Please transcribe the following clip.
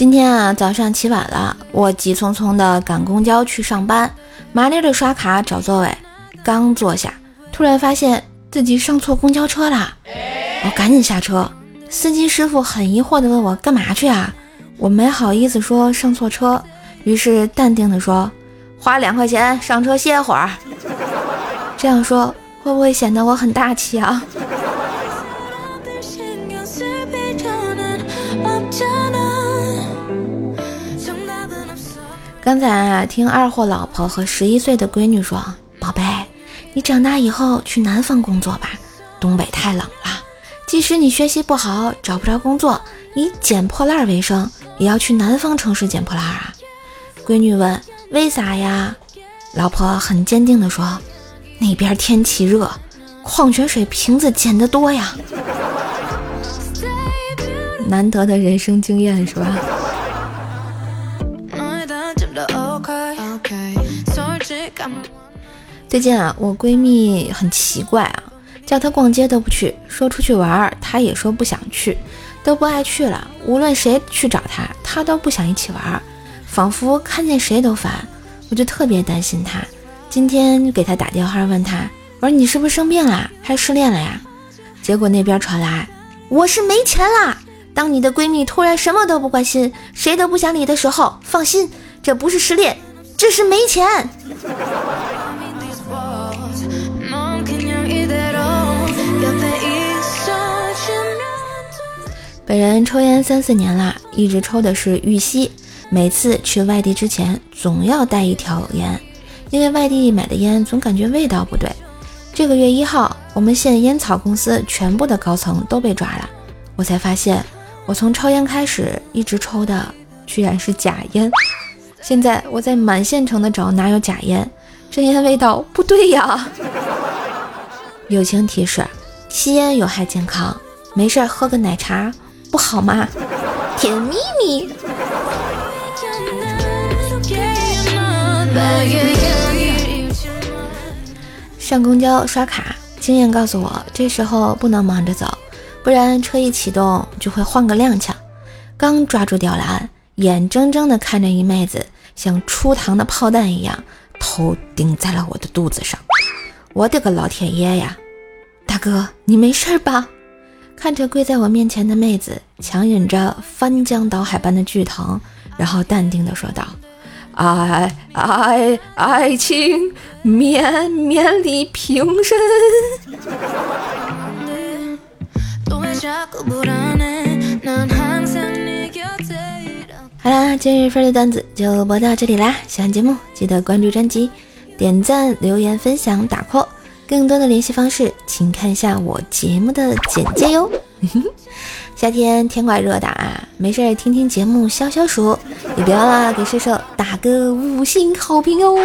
今天啊，早上起晚了，我急匆匆的赶公交去上班，麻利的刷卡找座位，刚坐下，突然发现自己上错公交车了，我赶紧下车。司机师傅很疑惑的问我干嘛去啊？我没好意思说上错车，于是淡定的说，花两块钱上车歇会儿。这样说会不会显得我很大气啊？刚才啊，听二货老婆和十一岁的闺女说：“宝贝，你长大以后去南方工作吧，东北太冷了。即使你学习不好，找不着工作，以捡破烂为生，也要去南方城市捡破烂啊。”闺女问：“为啥呀？”老婆很坚定地说：“那边天气热，矿泉水瓶子捡得多呀。”难得的人生经验是吧？最近啊，我闺蜜很奇怪啊，叫她逛街都不去，说出去玩，她也说不想去，都不爱去了。无论谁去找她，她都不想一起玩，仿佛看见谁都烦。我就特别担心她，今天给她打电话问她，我说你是不是生病了，还失恋了呀？结果那边传来，我是没钱啦。当你的闺蜜突然什么都不关心，谁都不想理的时候，放心，这不是失恋，这是没钱。本人抽烟三四年了，一直抽的是玉溪。每次去外地之前，总要带一条烟，因为外地买的烟总感觉味道不对。这个月一号，我们县烟草公司全部的高层都被抓了，我才发现，我从抽烟开始一直抽的居然是假烟。现在我在满县城的找哪有假烟，这烟味道不对呀。友情提示：吸烟有害健康，没事喝个奶茶。不好吗？甜蜜蜜。上公交刷卡，经验告诉我，这时候不能忙着走，不然车一启动就会晃个踉跄。刚抓住吊篮，眼睁睁地看着一妹子像出膛的炮弹一样，头顶在了我的肚子上。我的个老天爷呀！大哥，你没事吧？看着跪在我面前的妹子，强忍着翻江倒海般的剧疼，然后淡定地说道：“爱爱爱情绵绵里平身。”好啦，今日份的段子就播到这里啦！喜欢节目记得关注专辑，点赞、留言、分享、打 call。更多的联系方式，请看一下我节目的简介哟。夏天天怪热的啊，没事听听节目消消暑，也别忘了给射手打个五星好评哦。